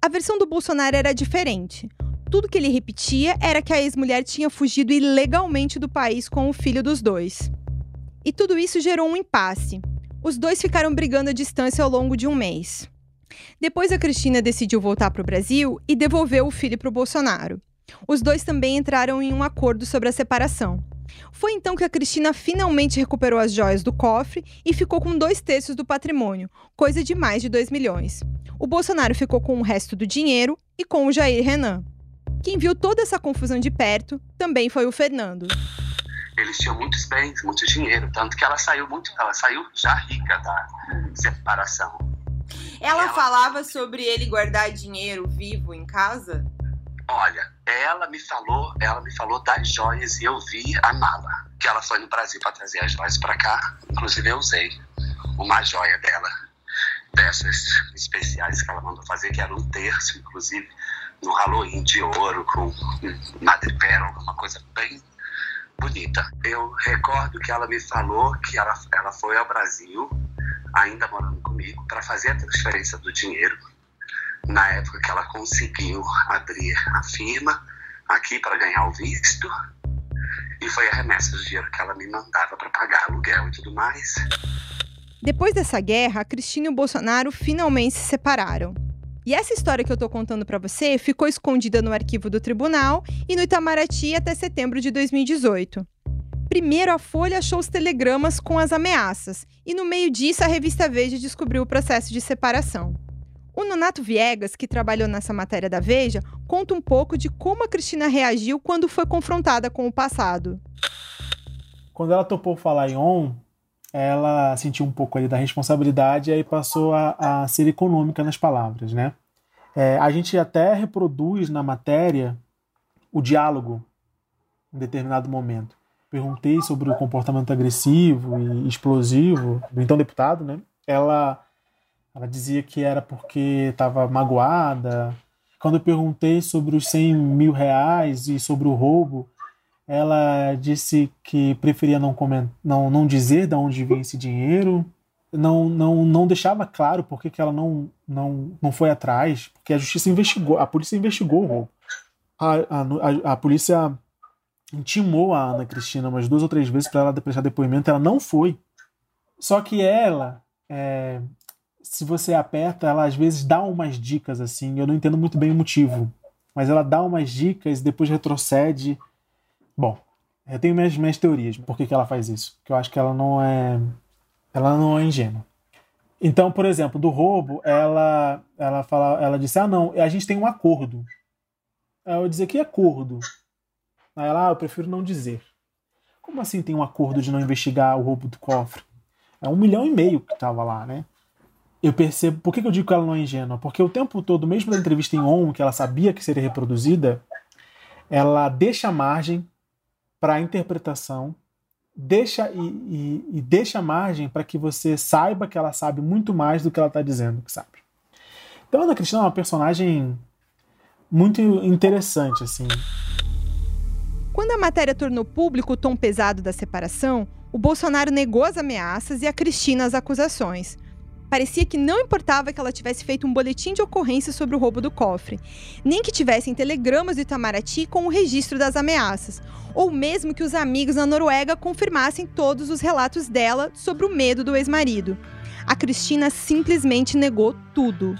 A versão do Bolsonaro era diferente. Tudo que ele repetia era que a ex-mulher tinha fugido ilegalmente do país com o filho dos dois. E tudo isso gerou um impasse. Os dois ficaram brigando à distância ao longo de um mês. Depois, a Cristina decidiu voltar para o Brasil e devolveu o filho para o Bolsonaro. Os dois também entraram em um acordo sobre a separação. Foi então que a Cristina finalmente recuperou as joias do cofre e ficou com dois terços do patrimônio, coisa de mais de 2 milhões. O Bolsonaro ficou com o resto do dinheiro e com o Jair Renan. Quem viu toda essa confusão de perto também foi o Fernando. Eles tinham muitos bens, muito dinheiro, tanto que ela saiu muito, ela saiu já rica da separação. Ela, ela falava sobre ele guardar dinheiro vivo em casa? Olha, ela me falou, ela me falou das joias e eu vi a mala. Que ela foi no Brasil para trazer as joias para cá. Inclusive eu usei uma joia dela, dessas especiais que ela mandou fazer, que era um terço, inclusive, no Halloween de ouro, com madrepérola, uma coisa bem bonita. Eu recordo que ela me falou que ela, ela foi ao Brasil, ainda morando comigo, para fazer a transferência do dinheiro na época que ela conseguiu abrir a firma aqui para ganhar o visto. E foi a remessa do dinheiro que ela me mandava para pagar aluguel e tudo mais. Depois dessa guerra, a Cristina e o Bolsonaro finalmente se separaram. E essa história que eu tô contando para você ficou escondida no arquivo do tribunal e no Itamaraty até setembro de 2018. Primeiro, a Folha achou os telegramas com as ameaças, e no meio disso, a revista Veja descobriu o processo de separação. O Nonato Viegas, que trabalhou nessa matéria da Veja, conta um pouco de como a Cristina reagiu quando foi confrontada com o passado. Quando ela topou falar em ON, ela sentiu um pouco ali da responsabilidade e aí passou a, a ser econômica nas palavras, né? É, a gente até reproduz na matéria o diálogo em determinado momento. Perguntei sobre o comportamento agressivo e explosivo do então deputado, né? Ela ela dizia que era porque estava magoada. Quando eu perguntei sobre os 100 mil reais e sobre o roubo, ela disse que preferia não, não, não dizer de onde vinha esse dinheiro. Não, não, não deixava claro por que ela não, não, não foi atrás, porque a justiça investigou, a polícia investigou o roubo. A, a, a polícia intimou a Ana Cristina umas duas ou três vezes para ela prestar depoimento, ela não foi. Só que ela é, se você aperta, ela às vezes dá umas dicas assim. Eu não entendo muito bem o motivo, mas ela dá umas dicas depois retrocede. Bom, eu tenho minhas, minhas teorias por que, que ela faz isso. Que eu acho que ela não é. Ela não é ingênua. Então, por exemplo, do roubo, ela ela fala, ela disse: "Ah, não, a gente tem um acordo". Eu dizer que acordo. Aí ela, ah, eu prefiro não dizer. Como assim tem um acordo de não investigar o roubo do cofre? É um milhão e meio que estava lá, né? Eu percebo. Por que, eu digo que ela não é ingênua? Porque o tempo todo, mesmo na entrevista em ON, que ela sabia que seria reproduzida, ela deixa margem para a interpretação, deixa e, e, e deixa margem para que você saiba que ela sabe muito mais do que ela está dizendo que sabe. Então, Ana Cristina é uma personagem muito interessante, assim. Quando a matéria tornou público o tom pesado da separação, o Bolsonaro negou as ameaças e a Cristina as acusações. Parecia que não importava que ela tivesse feito um boletim de ocorrência sobre o roubo do cofre, nem que tivessem telegramas do Itamaraty com o registro das ameaças, ou mesmo que os amigos na Noruega confirmassem todos os relatos dela sobre o medo do ex-marido. A Cristina simplesmente negou tudo.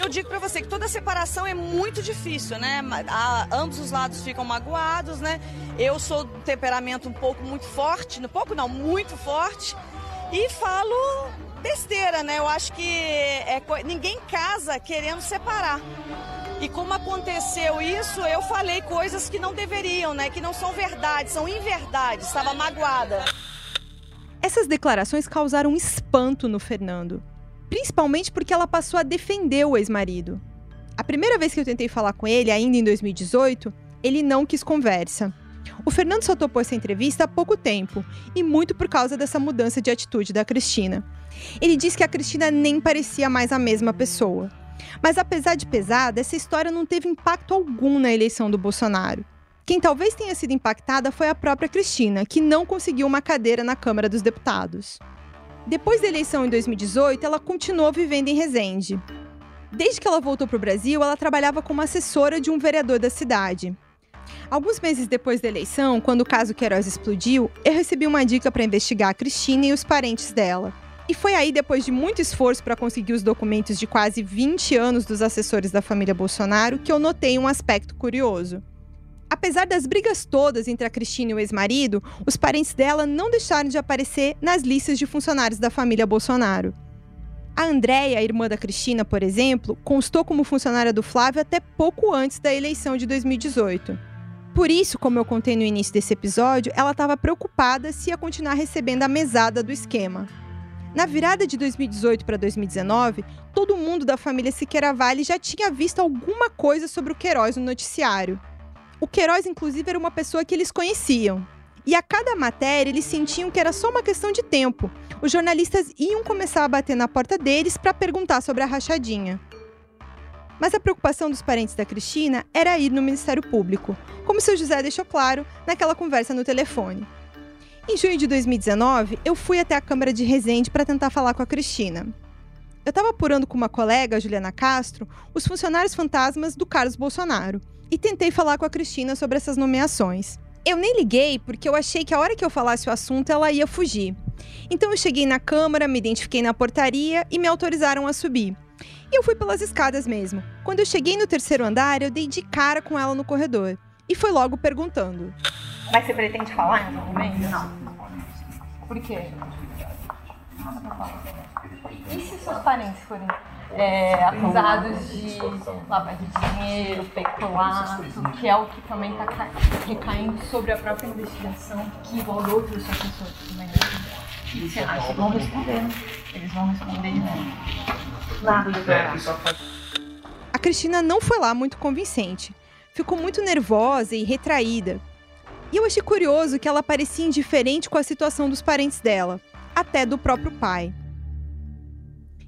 Eu digo para você que toda separação é muito difícil, né? A, ambos os lados ficam magoados, né? Eu sou do temperamento um pouco muito forte, um pouco não, muito forte, e falo besteira, né? Eu acho que é, ninguém casa querendo separar. E como aconteceu isso, eu falei coisas que não deveriam, né? Que não são verdade, são inverdades. Estava magoada. Essas declarações causaram espanto no Fernando, principalmente porque ela passou a defender o ex-marido. A primeira vez que eu tentei falar com ele, ainda em 2018, ele não quis conversa. O Fernando só topou essa entrevista há pouco tempo, e muito por causa dessa mudança de atitude da Cristina. Ele disse que a Cristina nem parecia mais a mesma pessoa. Mas apesar de pesada, essa história não teve impacto algum na eleição do Bolsonaro. Quem talvez tenha sido impactada foi a própria Cristina, que não conseguiu uma cadeira na Câmara dos Deputados. Depois da eleição em 2018, ela continuou vivendo em Resende. Desde que ela voltou para o Brasil, ela trabalhava como assessora de um vereador da cidade. Alguns meses depois da eleição, quando o caso Queiroz explodiu, eu recebi uma dica para investigar a Cristina e os parentes dela. E foi aí, depois de muito esforço para conseguir os documentos de quase 20 anos dos assessores da família Bolsonaro, que eu notei um aspecto curioso. Apesar das brigas todas entre a Cristina e o ex-marido, os parentes dela não deixaram de aparecer nas listas de funcionários da família Bolsonaro. A Andréia, irmã da Cristina, por exemplo, constou como funcionária do Flávio até pouco antes da eleição de 2018. Por isso, como eu contei no início desse episódio, ela estava preocupada se ia continuar recebendo a mesada do esquema. Na virada de 2018 para 2019, todo mundo da família Siqueira Vale já tinha visto alguma coisa sobre o Queiroz no noticiário. O Queiroz, inclusive, era uma pessoa que eles conheciam. E a cada matéria eles sentiam que era só uma questão de tempo. Os jornalistas iam começar a bater na porta deles para perguntar sobre a rachadinha. Mas a preocupação dos parentes da Cristina era ir no Ministério Público, como seu José deixou claro naquela conversa no telefone. Em junho de 2019, eu fui até a Câmara de Resende para tentar falar com a Cristina. Eu estava apurando com uma colega, Juliana Castro, os funcionários fantasmas do Carlos Bolsonaro e tentei falar com a Cristina sobre essas nomeações. Eu nem liguei porque eu achei que a hora que eu falasse o assunto ela ia fugir. Então eu cheguei na Câmara, me identifiquei na portaria e me autorizaram a subir. E eu fui pelas escadas mesmo. Quando eu cheguei no terceiro andar, eu dei de cara com ela no corredor. E foi logo perguntando: Mas você pretende falar em algum momento? Não. Por quê? E se seus parentes forem é, acusados de lavagem de dinheiro, peculato, que é o que também está recaindo sobre a própria investigação que envolve outros assessores também. O que você acha? Vão responder, né? Eles vão responder, né? Nada de A Cristina não foi lá muito convincente. Ficou muito nervosa e retraída. E eu achei curioso que ela parecia indiferente com a situação dos parentes dela, até do próprio pai.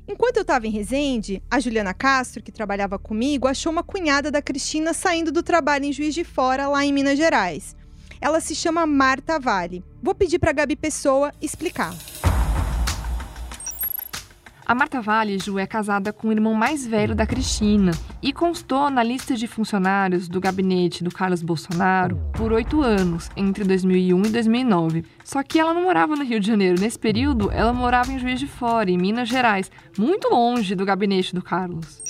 Enquanto eu estava em Resende, a Juliana Castro, que trabalhava comigo, achou uma cunhada da Cristina saindo do trabalho em Juiz de Fora, lá em Minas Gerais. Ela se chama Marta Vale. Vou pedir para Gabi Pessoa explicar. A Marta Ju é casada com o irmão mais velho da Cristina e constou na lista de funcionários do gabinete do Carlos Bolsonaro por oito anos, entre 2001 e 2009. Só que ela não morava no Rio de Janeiro. Nesse período, ela morava em Juiz de Fora, em Minas Gerais, muito longe do gabinete do Carlos.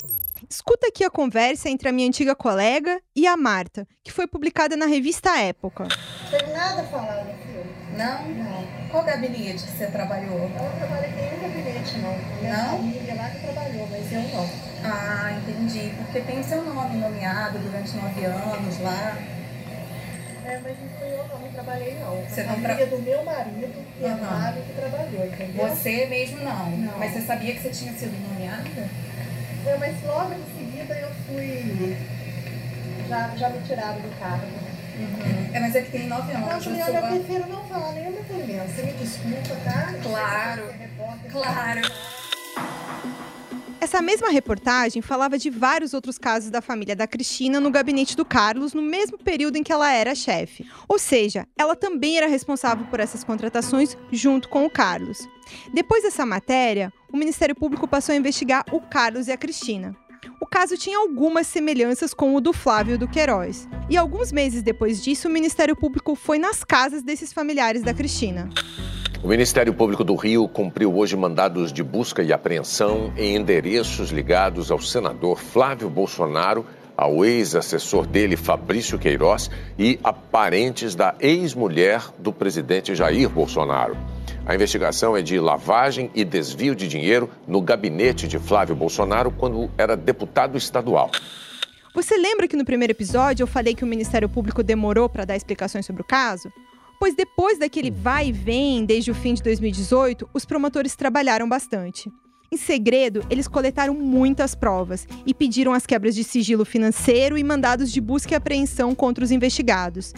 Escuta aqui a conversa entre a minha antiga colega e a Marta, que foi publicada na revista Época. Não tem nada falando, filho. Não? Não. Qual gabinete que você trabalhou? Eu não trabalhei em nenhum gabinete, não. Minha não? família lá que trabalhou, mas eu não. Ah, entendi. Porque tem seu nome nomeado durante nove anos lá. É, mas não fui eu não, não trabalhei não. Você a não tra... do meu marido, que uhum. é Mário, que trabalhou, entendeu? Você mesmo não. não. Mas você sabia que você tinha sido nomeada? É, mas logo em seguida eu fui... Já, já me tiraram do cargo. Uhum. É, mas é que tem nove anos. Não, Juliana, eu, sou... eu prefiro não falar nenhum depoimento. Você me desculpa, tá? Claro, claro. Essa mesma reportagem falava de vários outros casos da família da Cristina no gabinete do Carlos no mesmo período em que ela era chefe. Ou seja, ela também era responsável por essas contratações junto com o Carlos. Depois dessa matéria, o Ministério Público passou a investigar o Carlos e a Cristina o caso tinha algumas semelhanças com o do Flávio do Queiroz. E alguns meses depois disso, o Ministério Público foi nas casas desses familiares da Cristina. O Ministério Público do Rio cumpriu hoje mandados de busca e apreensão em endereços ligados ao senador Flávio Bolsonaro, ao ex-assessor dele, Fabrício Queiroz, e a parentes da ex-mulher do presidente Jair Bolsonaro. A investigação é de lavagem e desvio de dinheiro no gabinete de Flávio Bolsonaro quando era deputado estadual. Você lembra que no primeiro episódio eu falei que o Ministério Público demorou para dar explicações sobre o caso? Pois depois daquele vai e vem desde o fim de 2018, os promotores trabalharam bastante. Em segredo, eles coletaram muitas provas e pediram as quebras de sigilo financeiro e mandados de busca e apreensão contra os investigados.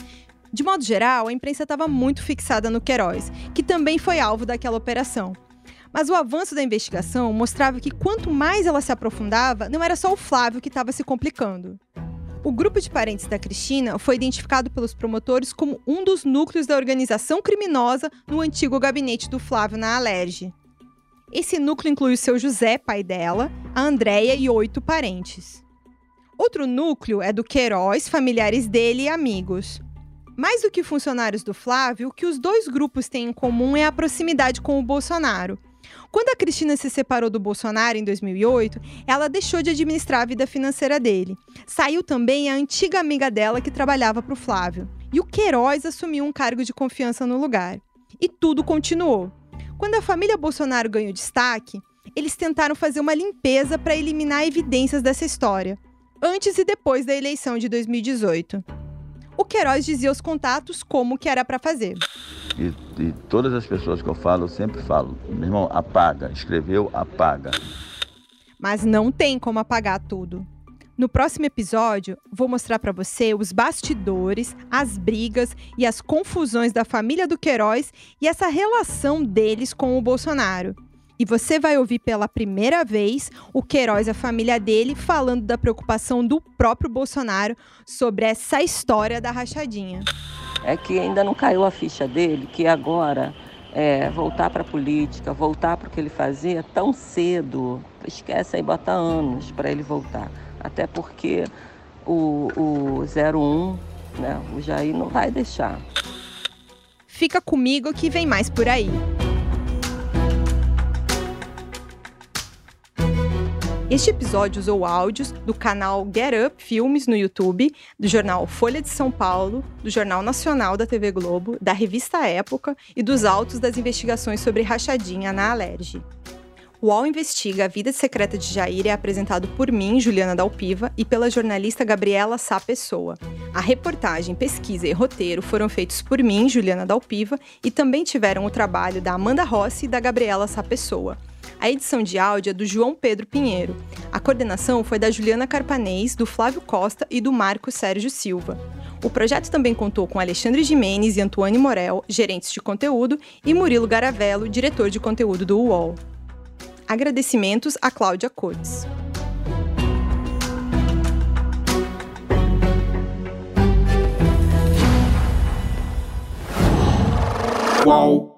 De modo geral, a imprensa estava muito fixada no Queiroz, que também foi alvo daquela operação. Mas o avanço da investigação mostrava que quanto mais ela se aprofundava, não era só o Flávio que estava se complicando. O grupo de parentes da Cristina foi identificado pelos promotores como um dos núcleos da organização criminosa no antigo gabinete do Flávio na Alerge. Esse núcleo inclui o seu José, pai dela, a Andréia e oito parentes. Outro núcleo é do Queiroz, familiares dele e amigos. Mais do que funcionários do Flávio, o que os dois grupos têm em comum é a proximidade com o Bolsonaro. Quando a Cristina se separou do Bolsonaro em 2008, ela deixou de administrar a vida financeira dele. Saiu também a antiga amiga dela que trabalhava para o Flávio. E o Queiroz assumiu um cargo de confiança no lugar. E tudo continuou. Quando a família Bolsonaro ganhou destaque, eles tentaram fazer uma limpeza para eliminar evidências dessa história, antes e depois da eleição de 2018. O Queiroz dizia aos contatos como que era para fazer. E, e, todas as pessoas que eu falo, eu sempre falo, meu irmão, apaga, escreveu, apaga. Mas não tem como apagar tudo. No próximo episódio, vou mostrar para você os bastidores, as brigas e as confusões da família do Queiroz e essa relação deles com o Bolsonaro. E você vai ouvir pela primeira vez o Queiroz e a família dele falando da preocupação do próprio Bolsonaro sobre essa história da rachadinha. É que ainda não caiu a ficha dele que agora é, voltar para a política, voltar para o que ele fazia tão cedo, esquece aí, bota anos para ele voltar. Até porque o, o 01, né, o Jair não vai deixar. Fica comigo que vem mais por aí. Este episódio usou áudios do canal Get Up Filmes no YouTube, do jornal Folha de São Paulo, do Jornal Nacional da TV Globo, da revista Época e dos autos das investigações sobre rachadinha na Alerge. O UOL Investiga a Vida Secreta de Jair é apresentado por mim, Juliana Dalpiva, e pela jornalista Gabriela Sá Pessoa. A reportagem, pesquisa e roteiro foram feitos por mim, Juliana Dalpiva, e também tiveram o trabalho da Amanda Rossi e da Gabriela Sá Pessoa. A edição de áudio é do João Pedro Pinheiro. A coordenação foi da Juliana Carpanês, do Flávio Costa e do Marco Sérgio Silva. O projeto também contou com Alexandre Jimenez e Antoine Morel, gerentes de conteúdo, e Murilo Garavello, diretor de conteúdo do UOL. Agradecimentos a Cláudia Cortes. Qual?